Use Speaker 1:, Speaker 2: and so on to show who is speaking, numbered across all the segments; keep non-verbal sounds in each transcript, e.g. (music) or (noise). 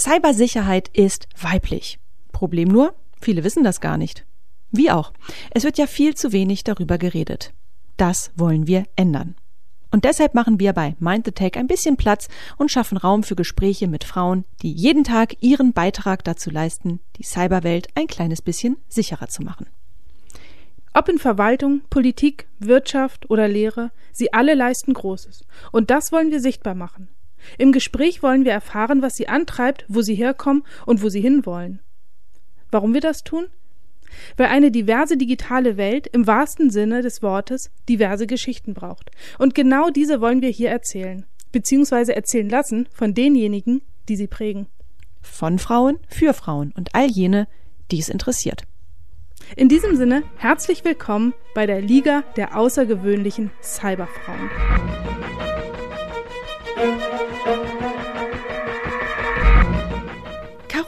Speaker 1: Cybersicherheit ist weiblich. Problem nur, viele wissen das gar nicht. Wie auch. Es wird ja viel zu wenig darüber geredet. Das wollen wir ändern. Und deshalb machen wir bei Mind the Tech ein bisschen Platz und schaffen Raum für Gespräche mit Frauen, die jeden Tag ihren Beitrag dazu leisten, die Cyberwelt ein kleines bisschen sicherer zu machen.
Speaker 2: Ob in Verwaltung, Politik, Wirtschaft oder Lehre, sie alle leisten Großes. Und das wollen wir sichtbar machen. Im Gespräch wollen wir erfahren, was sie antreibt, wo sie herkommen und wo sie hinwollen. Warum wir das tun? Weil eine diverse digitale Welt im wahrsten Sinne des Wortes diverse Geschichten braucht. Und genau diese wollen wir hier erzählen, beziehungsweise erzählen lassen von denjenigen, die sie prägen.
Speaker 1: Von Frauen für Frauen und all jene, die es interessiert.
Speaker 2: In diesem Sinne herzlich willkommen bei der Liga der außergewöhnlichen Cyberfrauen.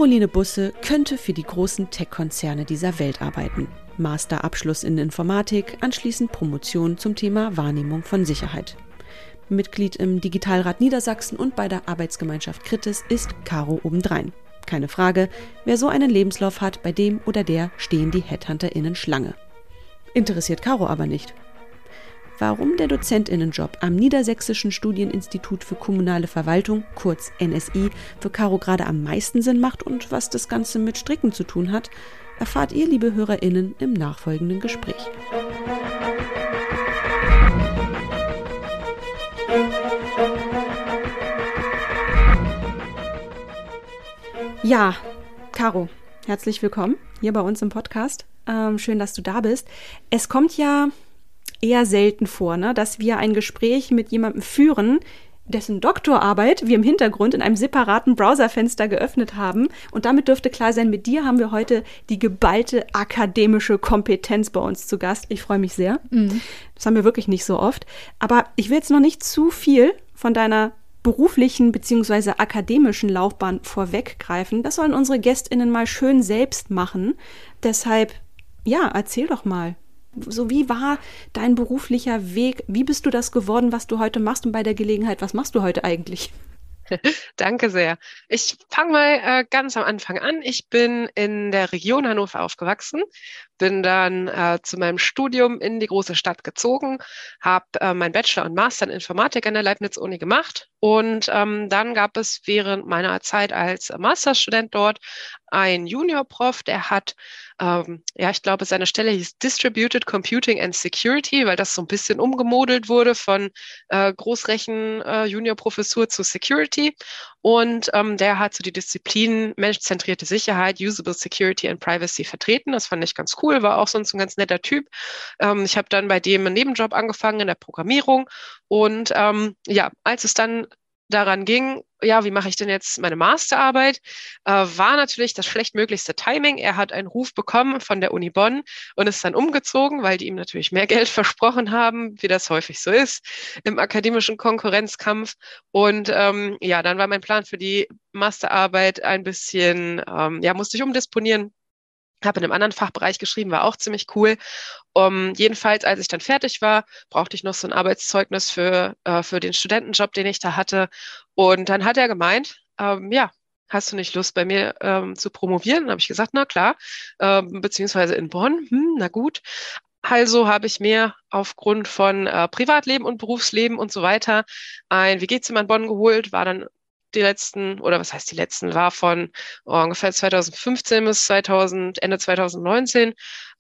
Speaker 1: Caroline Busse könnte für die großen Tech-Konzerne dieser Welt arbeiten. Masterabschluss in Informatik, anschließend Promotion zum Thema Wahrnehmung von Sicherheit. Mitglied im Digitalrat Niedersachsen und bei der Arbeitsgemeinschaft Kritis ist Caro obendrein. Keine Frage, wer so einen Lebenslauf hat, bei dem oder der stehen die HeadhunterInnen Schlange. Interessiert Caro aber nicht warum der Dozentinnenjob am Niedersächsischen Studieninstitut für kommunale Verwaltung, kurz NSI, für Caro gerade am meisten Sinn macht und was das Ganze mit Stricken zu tun hat, erfahrt ihr, liebe HörerInnen, im nachfolgenden Gespräch. Ja, Caro, herzlich willkommen hier bei uns im Podcast. Ähm, schön, dass du da bist. Es kommt ja eher selten vor, ne? dass wir ein Gespräch mit jemandem führen, dessen Doktorarbeit wir im Hintergrund in einem separaten Browserfenster geöffnet haben. Und damit dürfte klar sein, mit dir haben wir heute die geballte akademische Kompetenz bei uns zu Gast. Ich freue mich sehr. Mhm. Das haben wir wirklich nicht so oft. Aber ich will jetzt noch nicht zu viel von deiner beruflichen bzw. akademischen Laufbahn vorweggreifen. Das sollen unsere GästInnen mal schön selbst machen. Deshalb, ja, erzähl doch mal. So, wie war dein beruflicher Weg? Wie bist du das geworden, was du heute machst? Und bei der Gelegenheit, was machst du heute eigentlich? (laughs)
Speaker 3: Danke sehr. Ich fange mal äh, ganz am Anfang an. Ich bin in der Region Hannover aufgewachsen, bin dann äh, zu meinem Studium in die große Stadt gezogen, habe äh, mein Bachelor und Master in Informatik an der Leibniz-Uni gemacht und ähm, dann gab es während meiner Zeit als Masterstudent dort einen Junior-Prof, der hat ähm, ja, ich glaube, seine Stelle hieß Distributed Computing and Security, weil das so ein bisschen umgemodelt wurde von äh, Großrechen-Junior-Professur äh, zu Security. Und ähm, der hat so die Disziplin menschzentrierte Sicherheit, Usable Security and Privacy vertreten. Das fand ich ganz cool, war auch sonst ein ganz netter Typ. Ähm, ich habe dann bei dem einen Nebenjob angefangen in der Programmierung. Und ähm, ja, als es dann daran ging, ja, wie mache ich denn jetzt meine Masterarbeit, äh, war natürlich das schlechtmöglichste Timing. Er hat einen Ruf bekommen von der Uni Bonn und ist dann umgezogen, weil die ihm natürlich mehr (laughs) Geld versprochen haben, wie das häufig so ist im akademischen Konkurrenzkampf. Und ähm, ja, dann war mein Plan für die Masterarbeit ein bisschen, ähm, ja, musste ich umdisponieren, habe in einem anderen Fachbereich geschrieben, war auch ziemlich cool. Um, jedenfalls, als ich dann fertig war, brauchte ich noch so ein Arbeitszeugnis für, äh, für den Studentenjob, den ich da hatte. Und dann hat er gemeint, ähm, ja, hast du nicht Lust bei mir ähm, zu promovieren? Dann habe ich gesagt, na klar, ähm, beziehungsweise in Bonn, hm, na gut. Also habe ich mir aufgrund von äh, Privatleben und Berufsleben und so weiter ein WG-Zimmer in Bonn geholt, war dann die letzten, oder was heißt die letzten, war von oh, ungefähr 2015 bis 2000, Ende 2019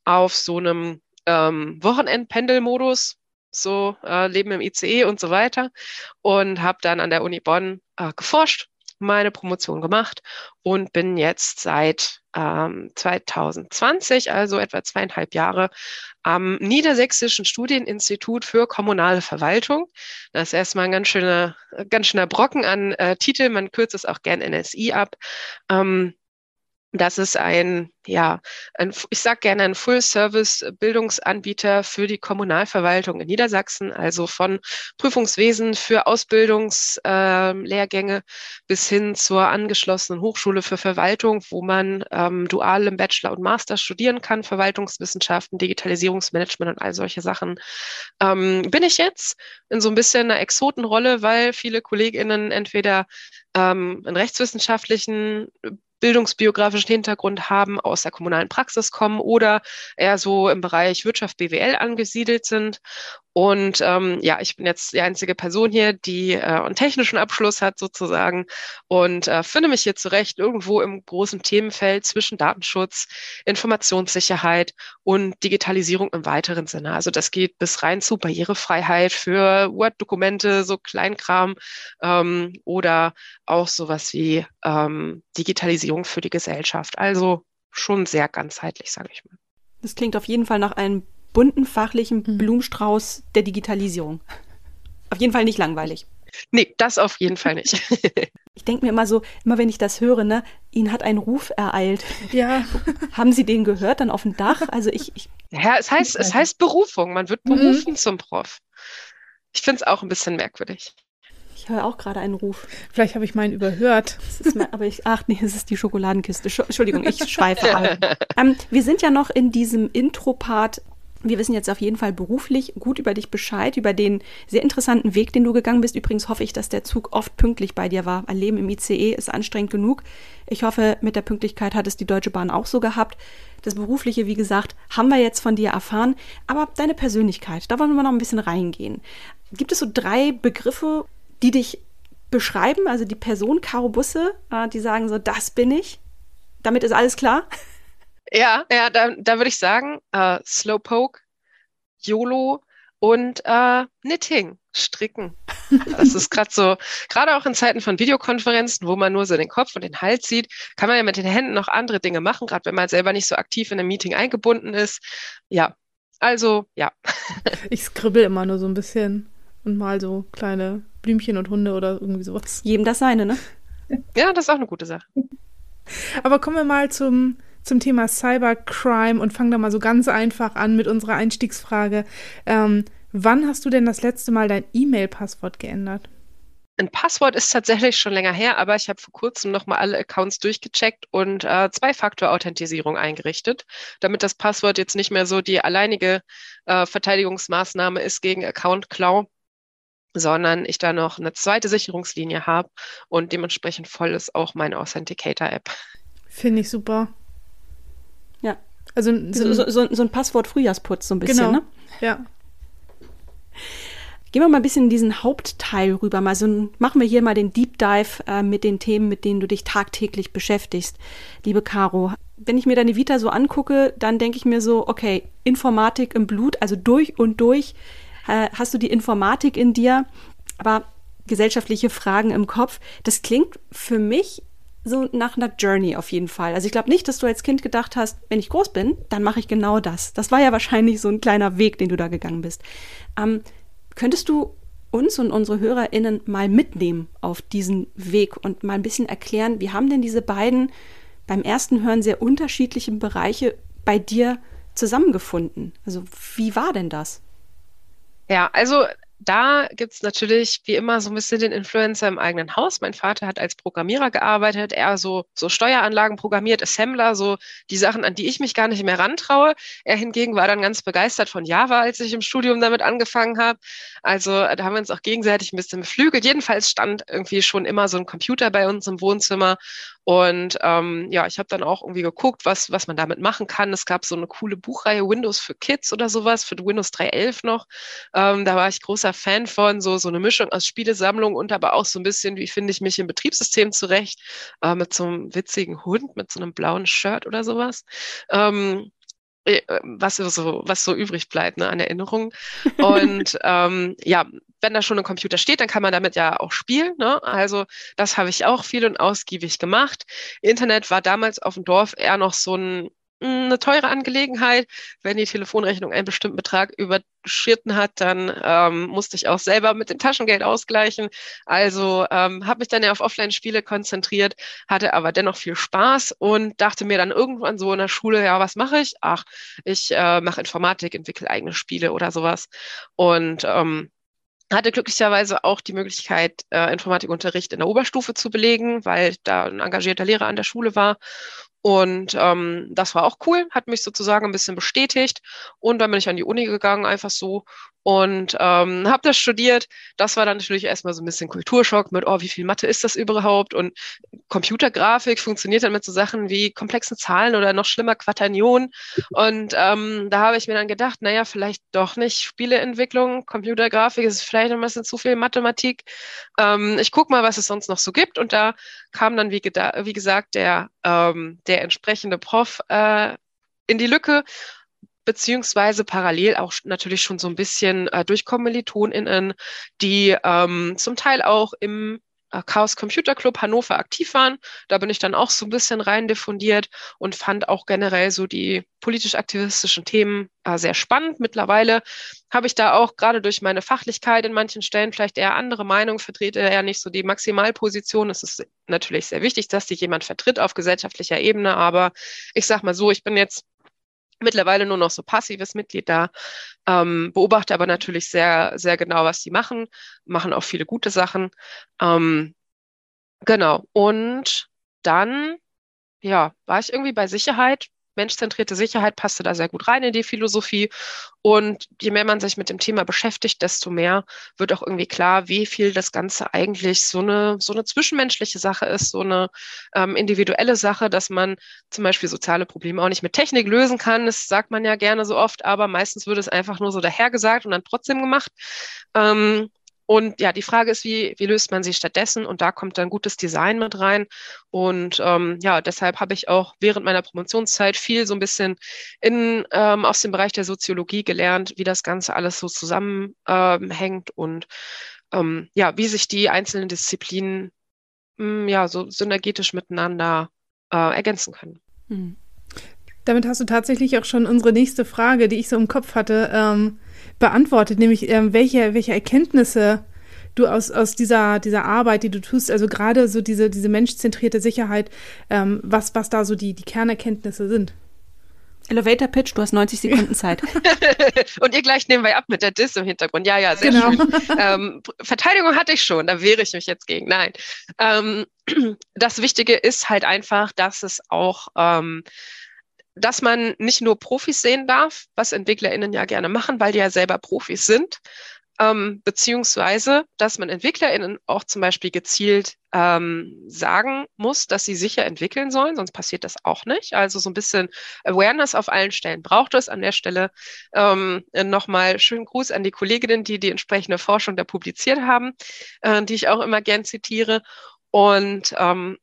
Speaker 3: auf so einem ähm, Wochenendpendelmodus, so äh, Leben im ICE und so weiter. Und habe dann an der Uni Bonn äh, geforscht, meine Promotion gemacht und bin jetzt seit ähm, 2020, also etwa zweieinhalb Jahre, am Niedersächsischen Studieninstitut für kommunale Verwaltung. Das ist erstmal ein ganz schöner, ganz schöner Brocken an äh, Titel. Man kürzt es auch gern NSI ab. Ähm, das ist ein, ja, ein, ich sage gerne ein Full-Service-Bildungsanbieter für die Kommunalverwaltung in Niedersachsen, also von Prüfungswesen für Ausbildungslehrgänge äh, bis hin zur angeschlossenen Hochschule für Verwaltung, wo man ähm, dual im Bachelor und Master studieren kann, Verwaltungswissenschaften, Digitalisierungsmanagement und all solche Sachen. Ähm, bin ich jetzt in so ein bisschen einer Exotenrolle, weil viele KollegInnen entweder ähm, einen rechtswissenschaftlichen bildungsbiografischen Hintergrund haben, aus der kommunalen Praxis kommen oder eher so im Bereich Wirtschaft BWL angesiedelt sind und ähm, ja, ich bin jetzt die einzige Person hier, die äh, einen technischen Abschluss hat sozusagen und äh, finde mich hier zurecht irgendwo im großen Themenfeld zwischen Datenschutz, Informationssicherheit und Digitalisierung im weiteren Sinne. Also das geht bis rein zu Barrierefreiheit für Word-Dokumente, so Kleinkram ähm, oder auch sowas wie ähm, Digitalisierung für die Gesellschaft. Also schon sehr ganzheitlich, sage ich mal.
Speaker 1: Das klingt auf jeden Fall nach einem bunten fachlichen mhm. Blumenstrauß der Digitalisierung. Auf jeden Fall nicht langweilig.
Speaker 3: Nee, das auf jeden Fall nicht. (laughs)
Speaker 1: ich denke mir immer so, immer wenn ich das höre, ne, Ihnen hat ein Ruf ereilt.
Speaker 2: Ja. (laughs)
Speaker 1: Haben Sie den gehört dann auf dem Dach? Also ich. ich
Speaker 3: ja, es heißt, es heißt Berufung. Man wird mhm. berufen mhm. zum Prof. Ich finde es auch ein bisschen merkwürdig.
Speaker 1: Ich höre auch gerade einen Ruf.
Speaker 2: Vielleicht habe ich meinen überhört.
Speaker 1: Mal, aber ich, ach nee, es ist die Schokoladenkiste. Entschuldigung, ich schweife (laughs) ab. ähm, wir sind ja noch in diesem Intro-Part wir wissen jetzt auf jeden Fall beruflich gut über dich Bescheid, über den sehr interessanten Weg, den du gegangen bist. Übrigens hoffe ich, dass der Zug oft pünktlich bei dir war. Ein Leben im ICE ist anstrengend genug. Ich hoffe, mit der Pünktlichkeit hat es die Deutsche Bahn auch so gehabt. Das Berufliche, wie gesagt, haben wir jetzt von dir erfahren. Aber deine Persönlichkeit, da wollen wir noch ein bisschen reingehen. Gibt es so drei Begriffe, die dich beschreiben? Also die Person Caro Busse, äh, die sagen so, das bin ich. Damit ist alles klar.
Speaker 3: Ja, ja, da, da würde ich sagen, äh, Slowpoke, YOLO und äh, Knitting, Stricken. Das ist gerade so, gerade auch in Zeiten von Videokonferenzen, wo man nur so den Kopf und den Hals sieht, kann man ja mit den Händen noch andere Dinge machen, gerade wenn man selber nicht so aktiv in einem Meeting eingebunden ist. Ja, also ja. (laughs)
Speaker 2: Ich skribbel immer nur so ein bisschen und mal so kleine Blümchen und Hunde oder irgendwie sowas.
Speaker 1: Jedem das seine, ne?
Speaker 3: Ja, das ist auch eine gute Sache.
Speaker 2: Aber kommen wir mal zum zum Thema Cybercrime und fangen da mal so ganz einfach an mit unserer Einstiegsfrage. Ähm, wann hast du denn das letzte Mal dein E-Mail-Passwort geändert?
Speaker 3: Ein Passwort ist tatsächlich schon länger her, aber ich habe vor kurzem nochmal alle Accounts durchgecheckt und äh, Zwei-Faktor-Authentisierung eingerichtet, damit das Passwort jetzt nicht mehr so die alleinige äh, Verteidigungsmaßnahme ist gegen Account-Klau, sondern ich da noch eine zweite Sicherungslinie habe und dementsprechend voll ist auch meine Authenticator-App.
Speaker 2: Finde ich super.
Speaker 1: Ja. Also so, so, so, so ein Passwort-Frühjahrsputz, so ein bisschen, genau. ne?
Speaker 2: Ja.
Speaker 1: Gehen wir mal ein bisschen in diesen Hauptteil rüber. Mal so ein, machen wir hier mal den Deep Dive äh, mit den Themen, mit denen du dich tagtäglich beschäftigst, liebe Caro. Wenn ich mir deine Vita so angucke, dann denke ich mir so, okay, Informatik im Blut, also durch und durch äh, hast du die Informatik in dir, aber gesellschaftliche Fragen im Kopf. Das klingt für mich so nach einer Journey auf jeden Fall. Also ich glaube nicht, dass du als Kind gedacht hast, wenn ich groß bin, dann mache ich genau das. Das war ja wahrscheinlich so ein kleiner Weg, den du da gegangen bist. Ähm, könntest du uns und unsere HörerInnen mal mitnehmen auf diesen Weg und mal ein bisschen erklären, wie haben denn diese beiden beim ersten Hören sehr unterschiedlichen Bereiche bei dir zusammengefunden? Also wie war denn das?
Speaker 3: Ja, also da gibt es natürlich wie immer so ein bisschen den Influencer im eigenen Haus. Mein Vater hat als Programmierer gearbeitet, er so, so Steueranlagen programmiert, Assembler, so die Sachen, an die ich mich gar nicht mehr rantraue. Er hingegen war dann ganz begeistert von Java, als ich im Studium damit angefangen habe. Also da haben wir uns auch gegenseitig ein bisschen beflügelt. Jedenfalls stand irgendwie schon immer so ein Computer bei uns im Wohnzimmer und ähm, ja, ich habe dann auch irgendwie geguckt, was, was man damit machen kann. Es gab so eine coole Buchreihe Windows für Kids oder sowas, für Windows 3.11 noch. Ähm, da war ich großer Fan von, so, so eine Mischung aus Spielesammlung und aber auch so ein bisschen, wie finde ich mich im Betriebssystem zurecht, äh, mit so einem witzigen Hund, mit so einem blauen Shirt oder sowas. Ähm, äh, was so, was so übrig bleibt ne, an Erinnerungen. (laughs) Und ähm, ja, wenn da schon ein Computer steht, dann kann man damit ja auch spielen. Ne? Also das habe ich auch viel und ausgiebig gemacht. Internet war damals auf dem Dorf eher noch so ein eine teure Angelegenheit. Wenn die Telefonrechnung einen bestimmten Betrag überschritten hat, dann ähm, musste ich auch selber mit dem Taschengeld ausgleichen. Also ähm, habe mich dann ja auf Offline-Spiele konzentriert, hatte aber dennoch viel Spaß und dachte mir dann irgendwann so in der Schule, ja, was mache ich? Ach, ich äh, mache Informatik, entwickle eigene Spiele oder sowas. Und ähm, hatte glücklicherweise auch die Möglichkeit, äh, Informatikunterricht in der Oberstufe zu belegen, weil da ein engagierter Lehrer an der Schule war Und ähm, das war auch cool, hat mich sozusagen ein bisschen bestätigt. Und dann bin ich an die Uni gegangen, einfach so und ähm, habe das studiert. Das war dann natürlich erstmal so ein bisschen Kulturschock mit, oh, wie viel Mathe ist das überhaupt? Und Computergrafik funktioniert dann mit so Sachen wie komplexen Zahlen oder noch schlimmer Quaternionen. Und ähm, da habe ich mir dann gedacht, naja, vielleicht doch nicht Spieleentwicklung, Computergrafik ist vielleicht ein bisschen zu viel Mathematik. Ähm, ich guck mal, was es sonst noch so gibt. Und da kam dann, wie, wie gesagt, der, ähm, der entsprechende Prof äh, in die Lücke beziehungsweise parallel auch natürlich schon so ein bisschen äh, durch KommilitonInnen, die ähm, zum Teil auch im Chaos Computer Club Hannover aktiv waren. Da bin ich dann auch so ein bisschen rein diffundiert und fand auch generell so die politisch-aktivistischen Themen äh, sehr spannend. Mittlerweile habe ich da auch gerade durch meine Fachlichkeit in manchen Stellen vielleicht eher andere Meinungen, vertrete eher nicht so die Maximalposition. Es ist natürlich sehr wichtig, dass sich jemand vertritt auf gesellschaftlicher Ebene, aber ich sag mal so, ich bin jetzt mittlerweile nur noch so passives Mitglied da, ähm, beobachte aber natürlich sehr, sehr genau, was die machen, machen auch viele gute Sachen. Ähm, genau. Und dann, ja, war ich irgendwie bei Sicherheit menschzentrierte Sicherheit passte da sehr gut rein in die Philosophie. Und je mehr man sich mit dem Thema beschäftigt, desto mehr wird auch irgendwie klar, wie viel das Ganze eigentlich so eine, so eine zwischenmenschliche Sache ist, so eine ähm, individuelle Sache, dass man zum Beispiel soziale Probleme auch nicht mit Technik lösen kann. Das sagt man ja gerne so oft, aber meistens wird es einfach nur so dahergesagt und dann trotzdem gemacht. Ähm, und ja, die Frage ist, wie, wie löst man sie stattdessen? Und da kommt dann gutes Design mit rein. Und ähm, ja, deshalb habe ich auch während meiner Promotionszeit viel so ein bisschen in, ähm, aus dem Bereich der Soziologie gelernt, wie das Ganze alles so zusammenhängt ähm, und ähm, ja, wie sich die einzelnen Disziplinen mh, hm, ja so synergetisch miteinander äh, ergänzen können. Mhm.
Speaker 2: Damit hast du tatsächlich auch schon unsere nächste Frage, die ich so im Kopf hatte, ähm, beantwortet, nämlich ähm, welche, welche Erkenntnisse du aus, aus dieser, dieser Arbeit, die du tust, also gerade so diese, diese menschzentrierte Sicherheit, ähm, was, was da so die, die Kernerkenntnisse sind.
Speaker 1: Elevator Pitch, du hast 90 Sekunden Zeit. (laughs)
Speaker 3: und ihr gleich nehmen wir ab mit der Diss im Hintergrund. Ja, ja, sehr genau. schön. Ähm, Verteidigung hatte ich schon, da wehre ich mich jetzt gegen. Nein. Ähm, (clears throat) das Wichtige ist halt einfach, dass es auch ähm, dass man nicht nur Profis sehen darf, was EntwicklerInnen ja gerne machen, weil die ja selber Profis sind, ähm, beziehungsweise, dass man EntwicklerInnen auch zum Beispiel gezielt ähm, sagen muss, dass sie sicher entwickeln sollen, sonst passiert das auch nicht. Also so ein bisschen Awareness auf allen Stellen braucht es. An der Stelle ähm, nochmal schönen Gruß an die Kolleginnen, die die entsprechende Forschung da publiziert haben, äh, die ich auch immer gern zitiere. Und ähm,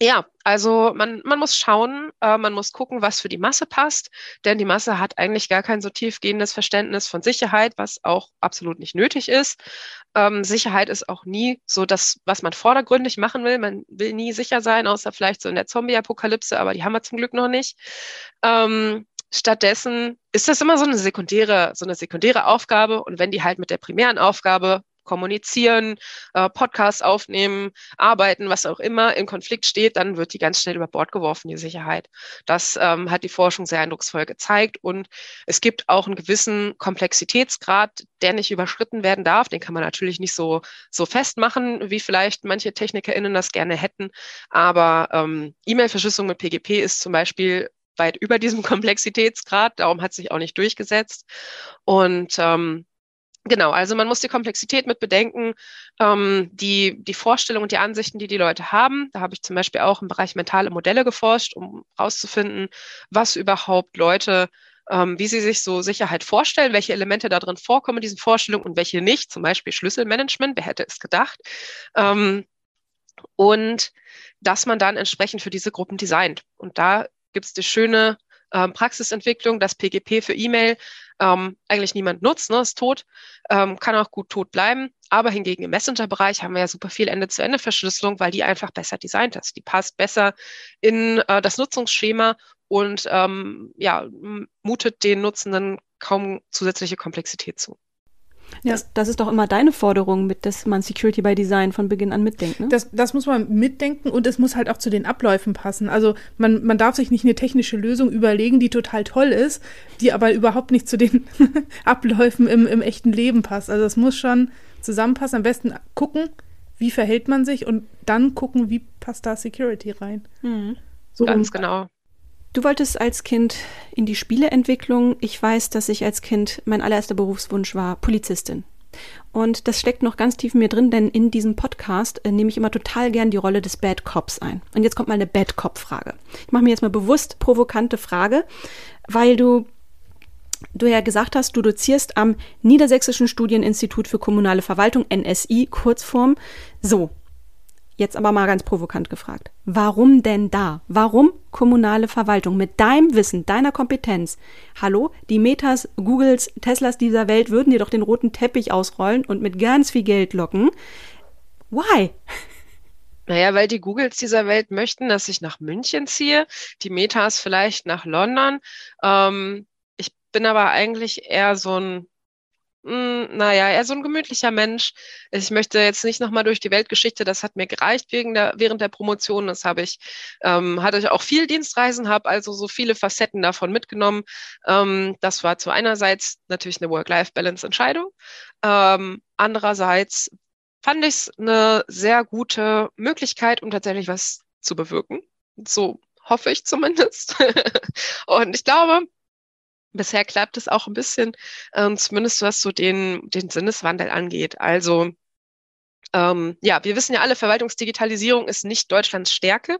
Speaker 3: ja, also man, man muss schauen, äh, man muss gucken, was für die Masse passt, denn die Masse hat eigentlich gar kein so tiefgehendes Verständnis von Sicherheit, was auch absolut nicht nötig ist. Ähm, Sicherheit ist auch nie so das, was man vordergründig machen will. Man will nie sicher sein, außer vielleicht so in der Zombie-Apokalypse, aber die haben wir zum Glück noch nicht. Ähm, stattdessen ist das immer so eine sekundäre, so eine sekundäre Aufgabe und wenn die halt mit der primären Aufgabe kommunizieren, äh, Podcasts aufnehmen, arbeiten, was auch immer im Konflikt steht, dann wird die ganz schnell über Bord geworfen, die Sicherheit. Das ähm, hat die Forschung sehr eindrucksvoll gezeigt. Und es gibt auch einen gewissen Komplexitätsgrad, der nicht überschritten werden darf. Den kann man natürlich nicht so, so festmachen, wie vielleicht manche TechnikerInnen das gerne hätten. Aber ähm, E-Mail-Verschlüsselung mit PGP ist zum Beispiel weit über diesem (laughs) Komplexitätsgrad. Darum hat sich auch nicht durchgesetzt. Und ähm, Genau, also man muss die Komplexität mit bedenken, ähm, die, die Vorstellungen und die Ansichten, die die Leute haben. Da habe ich zum Beispiel auch im Bereich mentale Modelle geforscht, um herauszufinden, was überhaupt Leute, ähm, wie sie sich so Sicherheit vorstellen, welche Elemente da drin vorkommen in diesen Vorstellungen und welche nicht, zum Beispiel Schlüsselmanagement, wer hätte es gedacht. Ähm, und dass man dann entsprechend für diese Gruppen designt. Und da gibt es die schöne ähm, Praxisentwicklung, das PGP für E-Mail ähm, eigentlich niemand nutzt, ne, ist tot, ähm, kann auch gut tot bleiben. Aber hingegen im Messenger-Bereich haben wir ja super viel Ende-zu-Ende-Verschlüsselung, weil die einfach besser designt ist. Die passt besser in äh, das Nutzungsschema und ähm, ja, mutet den Nutzenden kaum zusätzliche Komplexität zu.
Speaker 1: Ja. Das, das, ist doch immer deine Forderung, mit, dass man Security by Design von Beginn an mitdenkt. Ne?
Speaker 2: Das, das muss man mitdenken und es muss halt auch zu den Abläufen passen. Also man, man darf sich nicht eine technische Lösung überlegen, die total toll ist, die aber überhaupt nicht zu den (laughs) Abläufen im, im echten Leben passt. Also es muss schon zusammenpassen. Am besten gucken, wie verhält man sich und dann gucken, wie passt da Security rein. Mhm.
Speaker 3: So Ganz genau.
Speaker 1: Du wolltest als Kind in die Spieleentwicklung. Ich weiß, dass ich als Kind mein allererster Berufswunsch war Polizistin. Und das steckt noch ganz tief in mir drin, denn in diesem Podcast äh, nehme ich immer total gern die Rolle des Bad Cops ein. Und jetzt kommt mal eine Bad Cop-Frage. Ich mache mir jetzt mal bewusst provokante Frage, weil du du ja gesagt hast, du dozierst am Niedersächsischen Studieninstitut für kommunale Verwaltung, NSI, Kurzform. So, Jetzt aber mal ganz provokant gefragt. Warum denn da? Warum kommunale Verwaltung mit deinem Wissen, deiner Kompetenz? Hallo, die Metas, Googles, Teslas dieser Welt würden dir doch den roten Teppich ausrollen und mit ganz viel Geld locken. Why?
Speaker 3: Naja, weil die Googles dieser Welt möchten, dass ich nach München ziehe, die Metas vielleicht nach London. Ähm, ich bin aber eigentlich eher so ein hm, naja, er ist so ein gemütlicher Mensch. Ich möchte jetzt nicht nochmal durch die Weltgeschichte, das hat mir gereicht wegen der, während der Promotion. Das habe ich, ähm, hatte ich auch viel Dienstreisen, habe also so viele Facetten davon mitgenommen. Ähm, das war zu einerseits natürlich eine Work-Life-Balance-Entscheidung. Ähm, andererseits fand ich es eine sehr gute Möglichkeit, um tatsächlich was zu bewirken. So hoffe ich zumindest. (laughs) Und ich glaube, bisher klappt es auch ein bisschen, ähm, zumindest was so den, den Sinneswandel angeht. Also ähm, ja, wir wissen ja alle, Verwaltungsdigitalisierung ist nicht Deutschlands Stärke.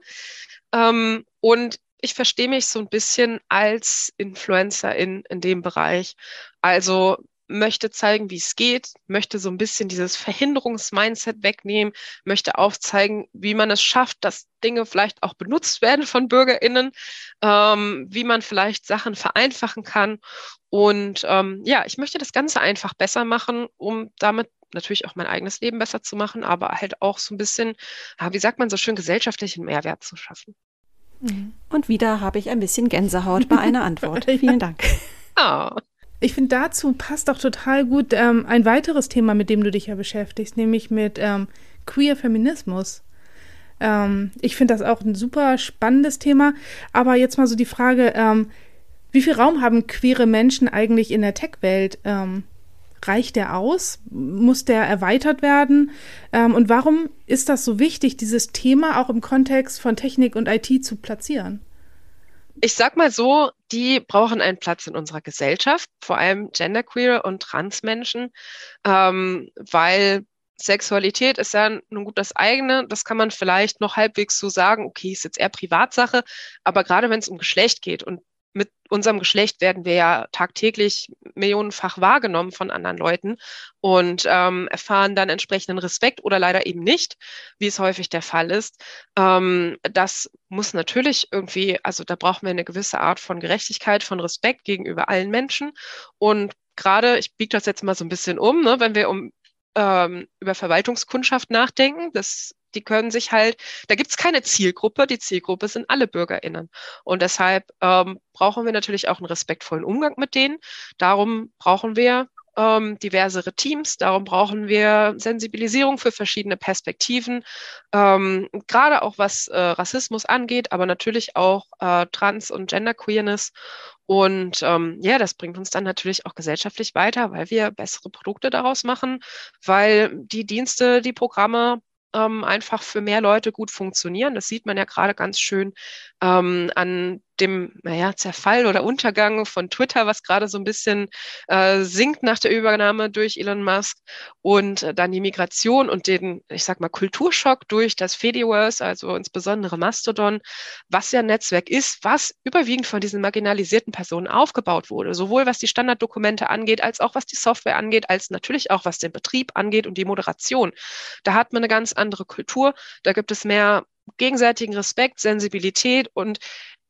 Speaker 3: Ähm, und ich verstehe mich so ein bisschen als Influencer in, in dem Bereich. Also möchte zeigen, wie es geht, möchte so ein bisschen dieses Verhinderungsmindset wegnehmen, möchte aufzeigen, wie man es schafft, dass Dinge vielleicht auch benutzt werden von BürgerInnen, ähm, wie man vielleicht Sachen vereinfachen kann. Und ähm, ja, ich möchte das Ganze einfach besser machen, um damit natürlich auch mein eigenes Leben besser zu machen, aber halt auch so ein bisschen, wie sagt man so schön, gesellschaftlichen Mehrwert zu schaffen.
Speaker 1: Mhm. Und wieder habe ich ein bisschen Gänsehaut bei einer Antwort. (laughs) Vielen Dank.
Speaker 2: Oh. Ich finde, dazu passt auch total gut ähm, ein weiteres Thema, mit dem du dich ja beschäftigst, nämlich mit ähm, Queer Feminismus. Ähm, ich finde das auch ein super spannendes Thema. Aber jetzt mal so die Frage, ähm, wie viel Raum haben queere Menschen eigentlich in der Tech-Welt? Ähm, reicht der aus? Muss der erweitert werden? Ähm, und warum ist das so wichtig, dieses Thema auch im Kontext von Technik und IT zu platzieren?
Speaker 3: Ich sag mal so, die brauchen einen Platz in unserer Gesellschaft, vor allem genderqueer und Transmenschen, ähm, weil Sexualität ist ja nun gut das eigene. Das kann man vielleicht noch halbwegs so sagen, okay, ist jetzt eher Privatsache, aber gerade wenn es um Geschlecht geht und mit unserem Geschlecht werden wir ja tagtäglich millionenfach wahrgenommen von anderen Leuten und ähm, erfahren dann entsprechenden Respekt oder leider eben nicht, wie es häufig der Fall ist. Ähm, das muss natürlich irgendwie, also da brauchen wir eine gewisse Art von Gerechtigkeit, von Respekt gegenüber allen Menschen. Und gerade, ich biege das jetzt mal so ein bisschen um, ne, wenn wir um ähm, über Verwaltungskundschaft nachdenken, das die können sich halt, da gibt es keine Zielgruppe, die Zielgruppe sind alle BürgerInnen. Und deshalb ähm, brauchen wir natürlich auch einen respektvollen Umgang mit denen. Darum brauchen wir ähm, diversere Teams, darum brauchen wir Sensibilisierung für verschiedene Perspektiven, ähm, gerade auch was äh, Rassismus angeht, aber natürlich auch äh, Trans- und Genderqueerness. Und ähm, ja, das bringt uns dann natürlich auch gesellschaftlich weiter, weil wir bessere Produkte daraus machen, weil die Dienste, die Programme ähm, einfach für mehr Leute gut funktionieren. Das sieht man ja gerade ganz schön ähm, an dem naja, Zerfall oder Untergang von Twitter, was gerade so ein bisschen äh, sinkt nach der Übernahme durch Elon Musk und äh, dann die Migration und den, ich sag mal, Kulturschock durch das Fediverse, also insbesondere Mastodon, was ja ein Netzwerk ist, was überwiegend von diesen marginalisierten Personen aufgebaut wurde, sowohl was die Standarddokumente angeht, als auch was die Software angeht, als natürlich auch was den Betrieb angeht und die Moderation. Da hat man eine ganz andere Kultur, da gibt es mehr gegenseitigen Respekt, Sensibilität und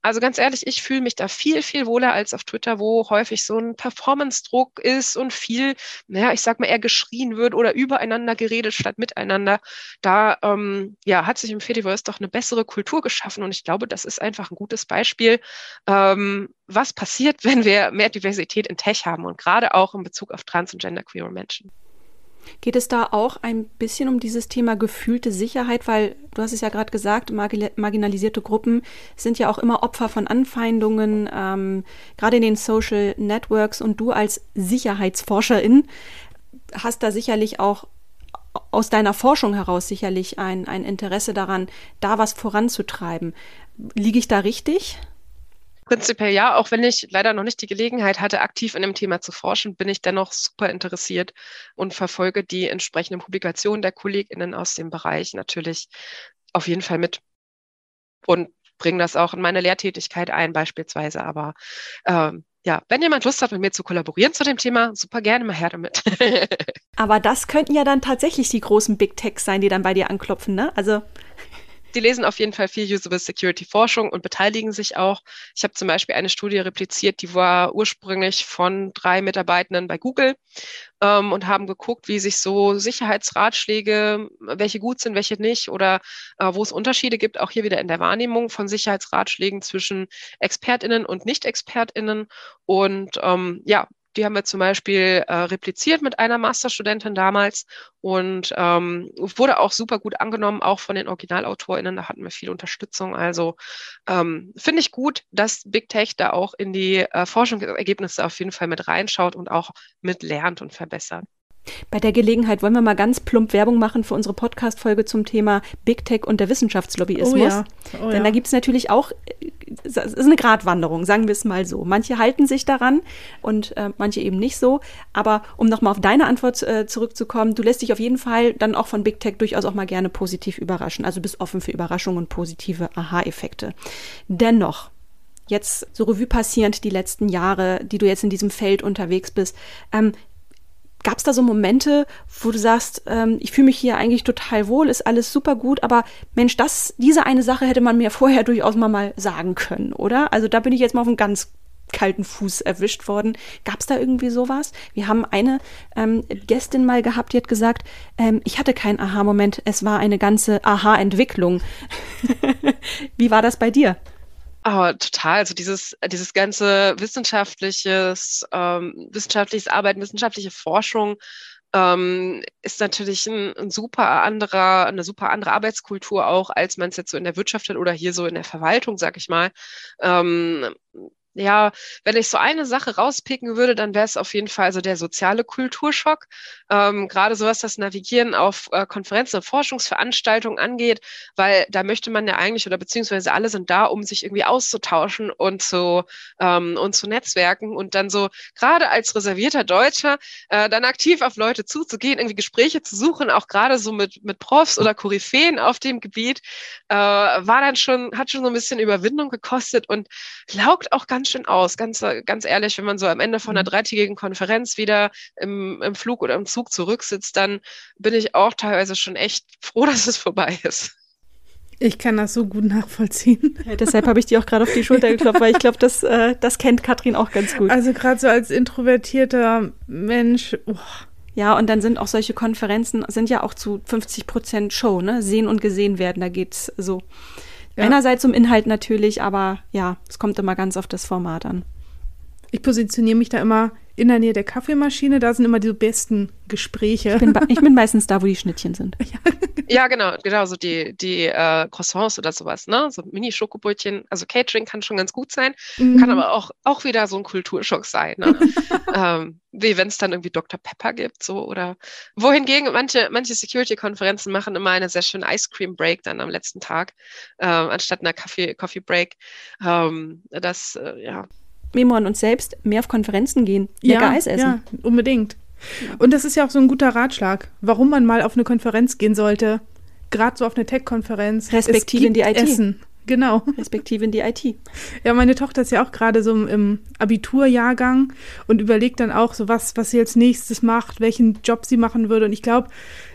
Speaker 3: also ganz ehrlich, ich fühle mich da viel, viel wohler als auf Twitter, wo häufig so ein Performance-Druck ist und viel, naja, ich sag mal, eher geschrien wird oder übereinander geredet statt miteinander. Da ähm, ja, hat sich im Fediverse doch eine bessere Kultur geschaffen und ich glaube, das ist einfach ein gutes Beispiel, ähm, was passiert, (laughs) wenn wir mehr Diversität in Tech haben und gerade auch in Bezug auf trans- und genderqueere Menschen.
Speaker 1: Geht es da auch ein bisschen um dieses Thema gefühlte Sicherheit? Weil du hast es ja gerade gesagt, marginalisierte Gruppen sind ja auch immer Opfer von Anfeindungen, ähm, gerade in den Social Networks. Und du als Sicherheitsforscherin hast da sicherlich auch aus deiner Forschung heraus sicherlich ein, ein Interesse daran, da was voranzutreiben. Liege ich da richtig?
Speaker 3: Prinzipiell ja, auch wenn ich leider noch nicht die Gelegenheit hatte, aktiv in dem Thema zu forschen, bin ich dennoch super interessiert und verfolge die entsprechenden Publikationen der KollegInnen aus dem Bereich natürlich auf jeden Fall mit und bringe das auch in meine Lehrtätigkeit ein, beispielsweise. Aber ähm, ja, wenn jemand Lust hat, mit mir zu kollaborieren zu dem Thema, super gerne mal her damit. (laughs)
Speaker 1: Aber das könnten ja dann tatsächlich die großen Big Techs sein, die dann bei dir anklopfen, ne? Also
Speaker 3: die lesen auf jeden Fall viel Usable Security Forschung und beteiligen sich auch. Ich habe zum Beispiel eine Studie repliziert, die war ursprünglich von drei Mitarbeitenden bei Google ähm, und haben geguckt, wie sich so Sicherheitsratschläge, welche gut sind, welche nicht oder äh, wo es Unterschiede gibt, auch hier wieder in der Wahrnehmung von Sicherheitsratschlägen zwischen ExpertInnen und Nicht-ExpertInnen. Und ähm, ja, die haben wir zum Beispiel äh, repliziert mit einer Masterstudentin damals und ähm, wurde auch super gut angenommen, auch von den OriginalautorInnen. Da hatten wir viel Unterstützung. Also ähm, finde ich gut, dass Big Tech da auch in die äh, Forschungsergebnisse auf jeden Fall mit reinschaut und auch mit lernt und verbessert.
Speaker 1: Bei der Gelegenheit wollen wir mal ganz plump Werbung machen für unsere Podcast-Folge zum Thema Big Tech und der Wissenschaftslobbyismus. Oh ja. Oh Denn ja. da gibt es natürlich auch, es ist eine Gratwanderung, sagen wir es mal so. Manche halten sich daran und äh, manche eben nicht so. Aber um nochmal auf deine Antwort äh, zurückzukommen, du lässt dich auf jeden Fall dann auch von Big Tech durchaus auch mal gerne positiv überraschen. Also bist offen für Überraschungen und positive Aha-Effekte. Dennoch, jetzt so Revue passierend die letzten Jahre, die du jetzt in diesem Feld unterwegs bist, ähm, Gab es da so Momente, wo du sagst, ähm, ich fühle mich hier eigentlich total wohl, ist alles super gut, aber Mensch, das, diese eine Sache hätte man mir (laughs) vorher durchaus mal, mal sagen können, oder? Also da bin ich jetzt mal auf einen ganz kalten Fuß erwischt worden. Gab es da irgendwie sowas? Wir haben eine ähm, Gästin mal gehabt, die hat gesagt, ähm, ich hatte keinen Aha-Moment, es war eine ganze Aha-Entwicklung. (laughs) Wie war das bei dir?
Speaker 3: Oh, total. Also dieses, dieses ganze wissenschaftliches, ähm, wissenschaftliches Arbeiten, wissenschaftliche Forschung ähm, ist natürlich ein, ein, super anderer, eine super andere Arbeitskultur auch, als man es jetzt so in der Wirtschaft hat oder hier so in der Verwaltung, sag ich mal. Ähm, ja, wenn ich so eine Sache rauspicken würde, dann wäre es auf jeden Fall so der soziale Kulturschock. Ähm, Gerade so was das Navigieren auf äh, Konferenzen und Forschungsveranstaltungen angeht, weil da möchte man ja eigentlich oder beziehungsweise alle sind da, um sich irgendwie auszutauschen und zu, ähm, und zu netzwerken und dann so gerade als reservierter Deutscher äh, dann aktiv auf Leute zuzugehen, irgendwie Gespräche zu suchen, auch gerade so mit, mit Profs oder Koryphäen auf dem Gebiet, äh, war dann schon, hat schon so ein bisschen Überwindung gekostet und laugt auch ganz schön aus, ganz, ganz ehrlich, wenn man so am Ende von einer mhm. dreitägigen Konferenz wieder im, im Flug oder im Zug zurücksitzt, dann bin ich auch teilweise schon echt froh, (laughs) dass es vorbei ist.
Speaker 2: Ich kann das so gut nachvollziehen.
Speaker 1: Ja, deshalb habe ich dir auch gerade auf die Schulter (laughs) geklopft, weil ich glaube, das, äh, das kennt Katrin auch ganz gut.
Speaker 2: Also gerade so als introvertierter Mensch. Oh.
Speaker 1: Ja, und dann sind auch solche Konferenzen, sind ja auch zu 50 Prozent Show, ne? Sehen und gesehen werden, da geht's so. Ja. Einerseits um Inhalt natürlich, aber ja, es kommt immer ganz auf das Format an.
Speaker 2: Ich positioniere mich da immer in der Nähe der Kaffeemaschine, da sind immer die besten Gespräche.
Speaker 1: Ich bin, ich bin (laughs) meistens da, wo die Schnittchen sind. (laughs)
Speaker 3: Ja, genau, genau, so die, die äh, Croissants oder sowas, ne? So Mini-Schokobrötchen. Also Catering kann schon ganz gut sein, mhm. kann aber auch, auch wieder so ein Kulturschock sein, ne? (laughs) ähm, wie wenn es dann irgendwie Dr. Pepper gibt, so oder wohingegen manche, manche Security-Konferenzen machen immer eine sehr schöne Ice Cream Break dann am letzten Tag, äh, anstatt einer Kaffee, Coffee Break. Ähm, das, äh, ja,
Speaker 1: Memo an uns selbst, mehr auf Konferenzen gehen, lecker ja, Eis essen. Ja,
Speaker 2: unbedingt. Und das ist ja auch so ein guter Ratschlag, warum man mal auf eine Konferenz gehen sollte. Gerade so auf eine Tech-Konferenz.
Speaker 1: Respektive in die IT.
Speaker 2: Essen. Genau.
Speaker 1: Respektive in die IT.
Speaker 2: Ja, meine Tochter ist ja auch gerade so im Abiturjahrgang und überlegt dann auch so was, was sie als nächstes macht, welchen Job sie machen würde. Und ich glaube,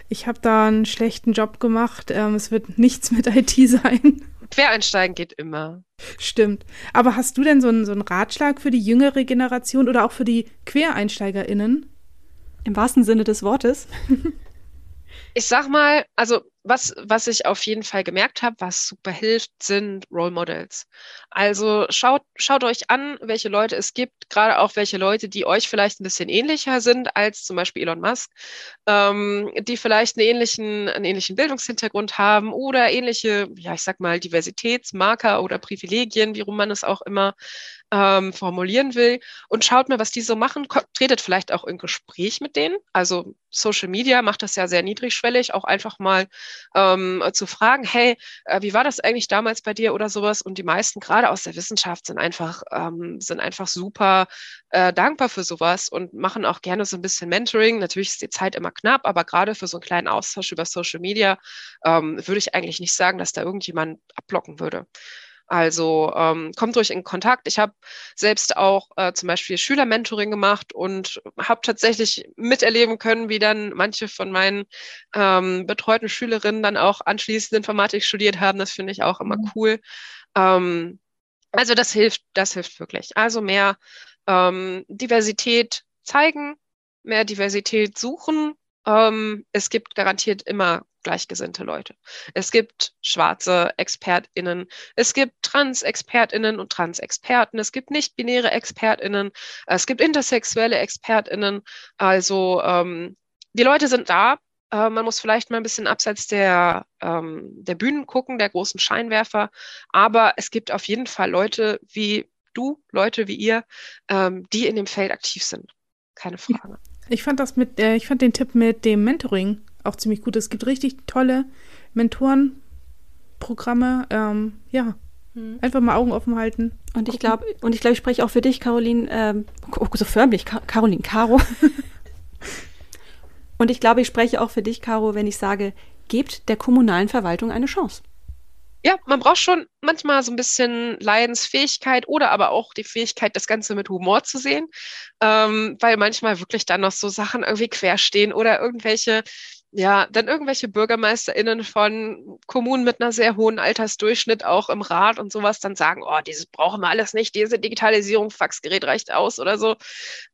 Speaker 2: ich habe da einen schlechten Job gemacht. Ähm, es wird nichts mit IT (laughs) sein.
Speaker 3: Quereinsteigen geht immer.
Speaker 2: Stimmt. Aber hast du denn so einen, so einen Ratschlag für die jüngere Generation oder auch für die QuereinsteigerInnen?
Speaker 1: Im wahrsten Sinne des Wortes.
Speaker 3: ich sag mal, also was, was ich auf jeden Fall gemerkt habe, was super hilft, sind Role Models. Also schaut, schaut euch an, welche Leute es gibt, gerade auch welche Leute, die euch vielleicht ein bisschen ähnlicher sind als zum Beispiel Elon Musk, ähm, die vielleicht einen ähnlichen, einen ähnlichen Bildungshintergrund haben oder ähnliche, ja, ich sag mal, Diversitätsmarker oder Privilegien, wie rum man es auch immer ähm, formulieren will und schaut mal, was die so machen, tretet vielleicht auch in Gespräch mit denen. Also Social Media macht das ja sehr niedrigschwellig, auch einfach mal ähm, zu fragen, hey, äh, wie war das eigentlich damals bei dir oder sowas? Und die meisten, gerade aus der Wissenschaft, sind einfach, ähm, sind einfach super äh, dankbar für sowas und machen auch gerne so ein bisschen Mentoring. Natürlich ist die Zeit immer knapp, aber gerade für so einen kleinen Austausch über Social Media ähm, würde ich eigentlich nicht sagen, dass da irgendjemand abblocken würde. Also ähm, kommt durch in Kontakt. Ich habe selbst auch äh, zum Beispiel Schülermentoring gemacht und habe tatsächlich miterleben können, wie dann manche von meinen ähm, betreuten Schülerinnen dann auch anschließend Informatik studiert haben. Das finde ich auch immer mhm. cool. Ähm, also das hilft, das hilft wirklich. Also mehr ähm, Diversität zeigen, mehr Diversität suchen. Ähm, es gibt garantiert immer gleichgesinnte Leute. Es gibt schwarze ExpertInnen, es gibt Trans-ExpertInnen und Trans-Experten, es gibt nicht-binäre ExpertInnen, es gibt intersexuelle ExpertInnen. Also ähm, die Leute sind da. Äh, man muss vielleicht mal ein bisschen abseits der, ähm, der Bühnen gucken, der großen Scheinwerfer. Aber es gibt auf jeden Fall Leute wie du, Leute wie ihr, ähm, die in dem Feld aktiv sind. Keine Frage.
Speaker 2: Ich fand das mit, äh, ich fand den Tipp mit dem Mentoring auch ziemlich gut. Es gibt richtig tolle Mentorenprogramme. Ähm, ja, hm. einfach mal Augen offen halten.
Speaker 1: Und ich glaube, und ich glaube, ich spreche auch für dich, Caroline, ähm, oh, so förmlich, Ka Caroline, Caro. (laughs) und ich glaube, ich spreche auch für dich, Caro, wenn ich sage, gebt der kommunalen Verwaltung eine Chance
Speaker 3: ja, man braucht schon manchmal so ein bisschen Leidensfähigkeit oder aber auch die Fähigkeit, das Ganze mit Humor zu sehen, ähm, weil manchmal wirklich dann noch so Sachen irgendwie querstehen oder irgendwelche, ja, dann irgendwelche BürgermeisterInnen von Kommunen mit einer sehr hohen Altersdurchschnitt auch im Rat und sowas dann sagen, oh, dieses brauchen wir alles nicht, diese Digitalisierung, Faxgerät reicht aus oder so.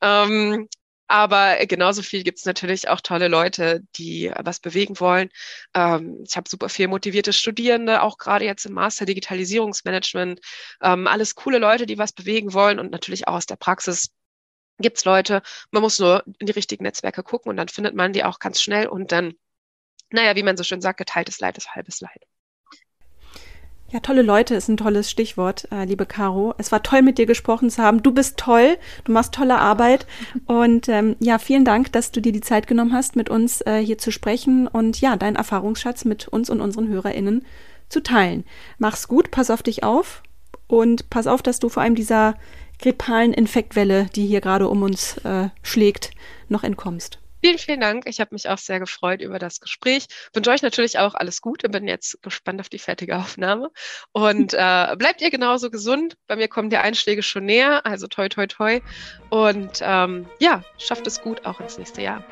Speaker 3: Ähm, aber genauso viel gibt es natürlich auch tolle Leute, die was bewegen wollen. Ähm, ich habe super viel motivierte Studierende, auch gerade jetzt im Master Digitalisierungsmanagement. Ähm, alles coole Leute, die was bewegen wollen und natürlich auch aus der Praxis gibt es Leute. Man muss nur in die richtigen Netzwerke gucken und dann findet man die auch ganz schnell und dann, naja, wie man so schön sagt, geteiltes Leid ist halbes Leid.
Speaker 1: Ja, tolle Leute ist ein tolles Stichwort, äh, liebe Caro. Es war toll, mit dir gesprochen zu haben. Du bist toll, du machst tolle Arbeit. (laughs) Und ähm, ja, vielen Dank, dass du dir die Zeit genommen hast, mit uns äh, hier zu sprechen und ja, deinen Erfahrungsschatz mit uns und unseren HörerInnen zu teilen. Mach's gut, pass auf dich auf und pass auf, dass du vor allem dieser grippalen Infektwelle, die hier gerade um uns äh, schlägt, noch entkommst.
Speaker 3: Vielen, vielen Dank. Ich habe mich auch sehr gefreut über das Gespräch. Wünsche euch natürlich auch alles Gute. Bin jetzt gespannt auf die fertige Aufnahme. Und äh, bleibt ihr genauso gesund. Bei mir kommen die Einschläge schon näher. Also toi, toi, toi. Und ähm, ja, schafft es gut auch ins nächste Jahr.